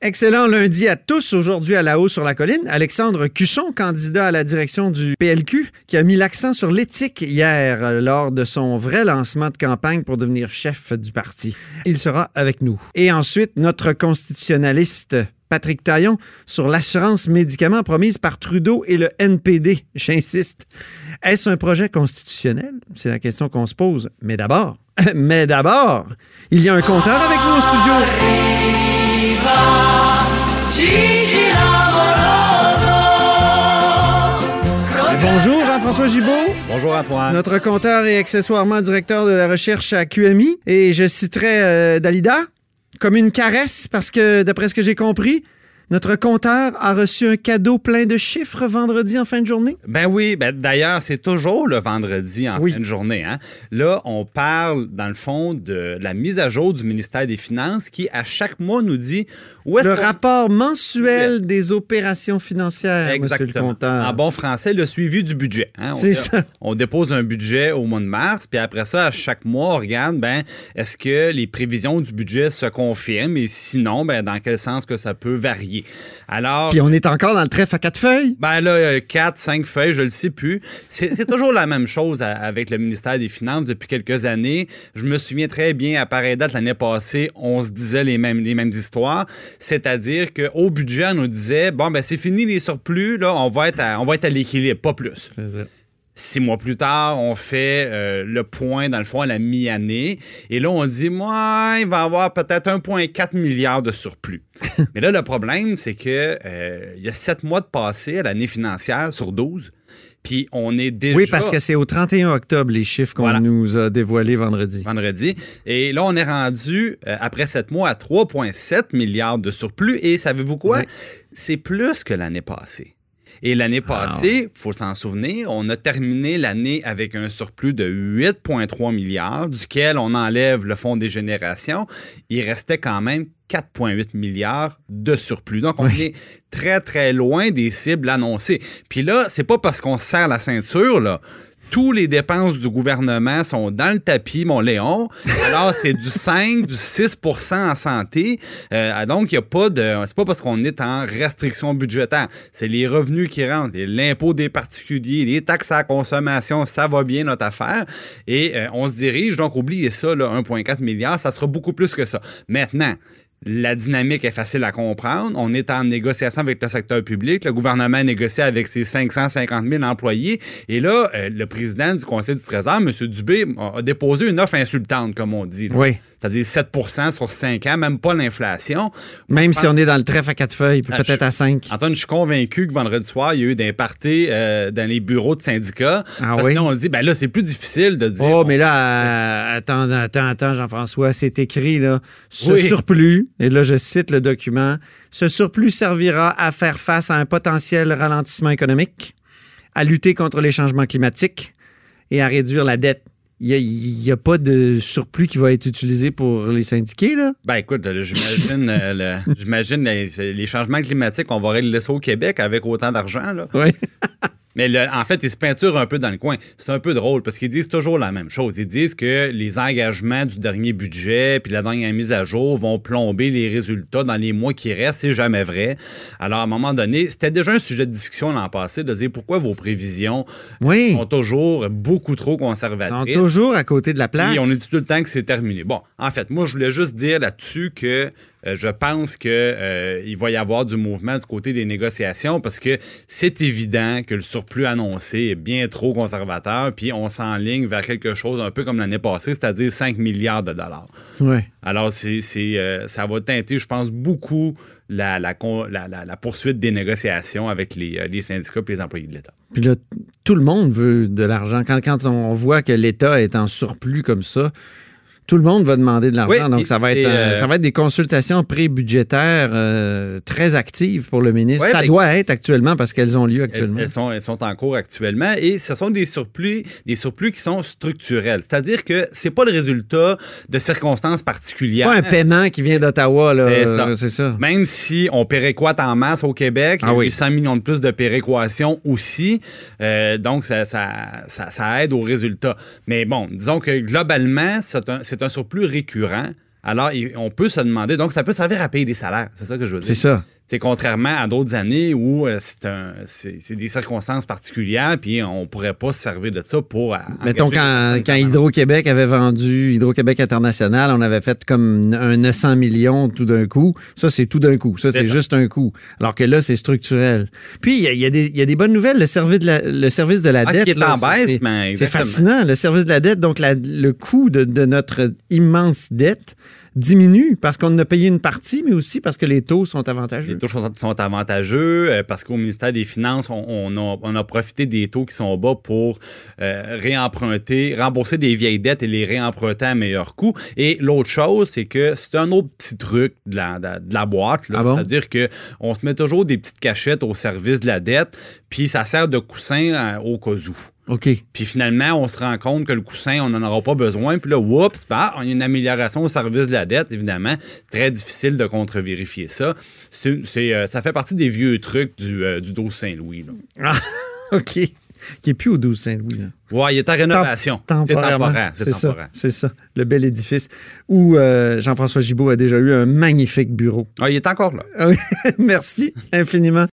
Excellent lundi à tous. Aujourd'hui à la haut sur la colline, Alexandre Cusson, candidat à la direction du PLQ, qui a mis l'accent sur l'éthique hier euh, lors de son vrai lancement de campagne pour devenir chef du parti. Il sera avec nous. Et ensuite, notre constitutionnaliste Patrick Taillon sur l'assurance médicaments promise par Trudeau et le NPD. J'insiste. Est-ce un projet constitutionnel? C'est la question qu'on se pose. Mais d'abord, mais d'abord, il y a un compteur avec nous au studio. Bonjour Jean-François Gibault. Bonjour Antoine. Notre compteur et accessoirement directeur de la recherche à QMI. Et je citerai euh, Dalida comme une caresse parce que, d'après ce que j'ai compris, notre compteur a reçu un cadeau plein de chiffres vendredi en fin de journée? Ben oui, ben d'ailleurs, c'est toujours le vendredi en fin de journée. Hein. Là, on parle, dans le fond, de la mise à jour du ministère des Finances qui, à chaque mois, nous dit où est Le rapport mensuel des opérations financières, Exactement. Monsieur le compteur. En bon français, le suivi du budget. Hein. C'est ça. On dépose un budget au mois de mars, puis après ça, à chaque mois, on regarde, ben, est-ce que les prévisions du budget se confirment et sinon, ben, dans quel sens que ça peut varier? Alors. Puis on est encore dans le trèfle à quatre feuilles? Ben là, quatre, cinq feuilles, je le sais plus. C'est toujours la même chose avec le ministère des Finances depuis quelques années. Je me souviens très bien, à pareille date, l'année passée, on se disait les mêmes, les mêmes histoires. C'est-à-dire qu'au budget, on nous disait, bon, ben c'est fini les surplus, là, on va être à, on va être à l'équilibre, pas plus. C'est ça. Six mois plus tard, on fait euh, le point, dans le fond, à la mi-année. Et là, on dit, moi, il va y avoir peut-être 1,4 milliard de surplus. Mais là, le problème, c'est que euh, il y a sept mois de passé à l'année financière sur 12. Puis on est déjà. Oui, parce que c'est au 31 octobre les chiffres qu'on nous a dévoilés vendredi. Vendredi. Et là, on est rendu, euh, après sept mois, à 3,7 milliards de surplus. Et savez-vous quoi? C'est plus que l'année passée. Et l'année ah, passée, il faut s'en souvenir, on a terminé l'année avec un surplus de 8,3 milliards, duquel on enlève le fonds des générations. Il restait quand même 4,8 milliards de surplus. Donc, on est très, très loin des cibles annoncées. Puis là, c'est pas parce qu'on serre la ceinture, là tous les dépenses du gouvernement sont dans le tapis, mon Léon. Alors, c'est du 5, du 6% en santé. Euh, donc, il n'y a pas de. C'est pas parce qu'on est en restriction budgétaire. C'est les revenus qui rentrent, l'impôt des particuliers, les taxes à la consommation, ça va bien notre affaire. Et euh, on se dirige, donc oubliez ça, 1,4 milliard, ça sera beaucoup plus que ça. Maintenant, la dynamique est facile à comprendre. On est en négociation avec le secteur public. Le gouvernement négocie avec ses 550 000 employés. Et là, euh, le président du Conseil du Trésor, M. Dubé, a déposé une offre insultante, comme on dit. Oui c'est-à-dire 7 sur 5 ans, même pas l'inflation. Même si on est dans le trèfle à quatre feuilles, puis ah, peut-être à 5. Antoine, je suis convaincu que vendredi soir, il y a eu des parties euh, dans les bureaux de syndicats. Ah parce oui? on dit, ben là, c'est plus difficile de dire. Oh, mais là, euh, attends, attends, attends, Jean-François, c'est écrit, là, ce surplus, et là, je cite le document, ce surplus servira à faire face à un potentiel ralentissement économique, à lutter contre les changements climatiques et à réduire la dette il n'y a, pas de surplus qui va être utilisé pour les syndiqués, là? Ben écoute, j'imagine euh, les, changements climatiques, on va les laisser au Québec avec autant d'argent, là. Oui. Mais en fait, ils se peinturent un peu dans le coin. C'est un peu drôle parce qu'ils disent toujours la même chose. Ils disent que les engagements du dernier budget puis la dernière mise à jour vont plomber les résultats dans les mois qui restent. C'est jamais vrai. Alors, à un moment donné, c'était déjà un sujet de discussion l'an passé de dire pourquoi vos prévisions sont toujours beaucoup trop conservatrices. Sont toujours à côté de la plaque. Et on dit tout le temps que c'est terminé. Bon, en fait, moi, je voulais juste dire là-dessus que euh, je pense qu'il euh, va y avoir du mouvement du côté des négociations parce que c'est évident que le surplus annoncé est bien trop conservateur, puis on s'enligne vers quelque chose un peu comme l'année passée, c'est-à-dire 5 milliards de dollars. Ouais. Alors, c'est, euh, ça va teinter, je pense, beaucoup la, la, poursuite des négociations avec les, les syndicats et les employés de l'État. Puis là, tout le monde veut de l'argent. Quand, quand on voit que l'État est en surplus comme ça, tout le monde va demander de l'argent. donc, ça va, être, euh, ça va être des consultations pré-budgétaires euh, très actives pour le ministre. ça doit être actuellement parce qu'elles ont lieu actuellement. Elles, sont, elles sont en cours actuellement et ce sont des surplus, des surplus qui sont structurels. C'est-à-dire que c'est pas le résultat de circonstances particulières. Pas un paiement qui vient d'Ottawa. C'est ça. Même si on péréquate en masse au Québec, ah il y a eu 100 millions de plus de péréquation aussi. Euh, donc, ça, ça, ça, aide au résultat. Mais bon, disons que globalement, c'est un, un surplus récurrent Alors, on peut se demander, donc ça peut servir à payer des salaires, c'est ça que je veux dire. C'est ça. C'est contrairement à d'autres années où euh, c'est des circonstances particulières, puis on pourrait pas se servir de ça pour. euh, Mettons, quand, quand Hydro-Québec avait vendu Hydro-Québec International, on avait fait comme un 900 millions tout d'un coup. Ça, c'est tout d'un coup. Ça, c'est juste un coup. Alors que là, c'est structurel. Puis, il y a, y a y a des bonnes nouvelles. Le service de la, le service de la Ah, dette. qui est là, en baisse, c'est- mais C'est exactement. fascinant. Le service de la dette, donc la- le coût de, de notre immense dette diminue parce qu'on a payé une partie, mais aussi parce que les taux sont avantageux. Les taux sont, sont avantageux euh, parce qu'au ministère des Finances, on, on a, on a profité des taux qui sont bas pour euh, réemprunter, rembourser des vieilles dettes et les réemprunter à meilleur coût. Et l'autre chose, c'est que c'est un autre petit truc de la, de, de la boîte. Ah bon? C'est-à-dire qu'on se met toujours des petites cachettes au service de la dette, puis ça sert de coussin euh, au cas où. OK. Puis finalement, on se rend compte que le coussin, on n'en aura pas besoin. Puis là, oups, bah, y a une amélioration au service de la dette, évidemment. Très difficile de contre-vérifier ça. C'est, c'est, euh, ça fait partie des vieux trucs du, euh, du 12 Saint-Louis. là. Ah, OK. Qui est plus au 12 Saint-Louis, là. Ouais, il est en rénovation. C'est Temporairement. temporaire. C'est C'est ça, c'est ça. Le bel édifice où euh, Jean-François Gibault a déjà eu un magnifique bureau. Ah, il est encore là. Ah oui. Merci infiniment.